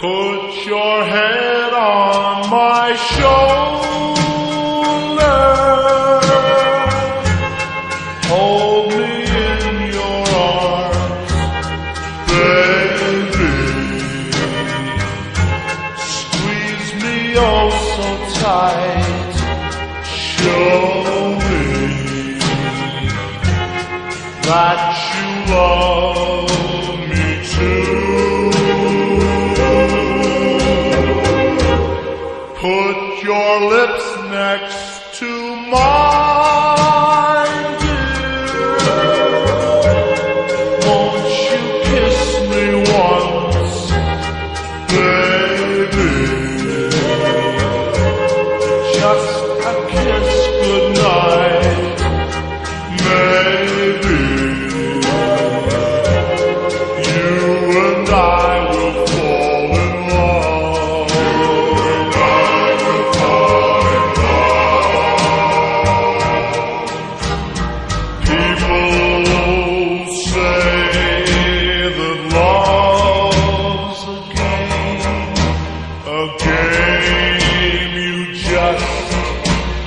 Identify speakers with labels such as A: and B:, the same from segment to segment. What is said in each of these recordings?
A: Put your head on my shoulder. Hold me in your arms, baby. Squeeze me oh so tight. Show me that you love. Put your lips next to mine,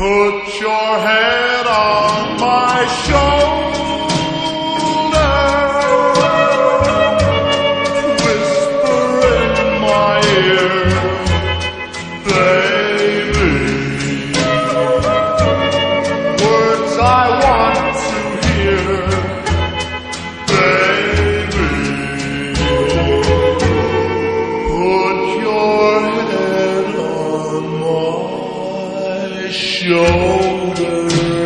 A: Put your hand shoulder.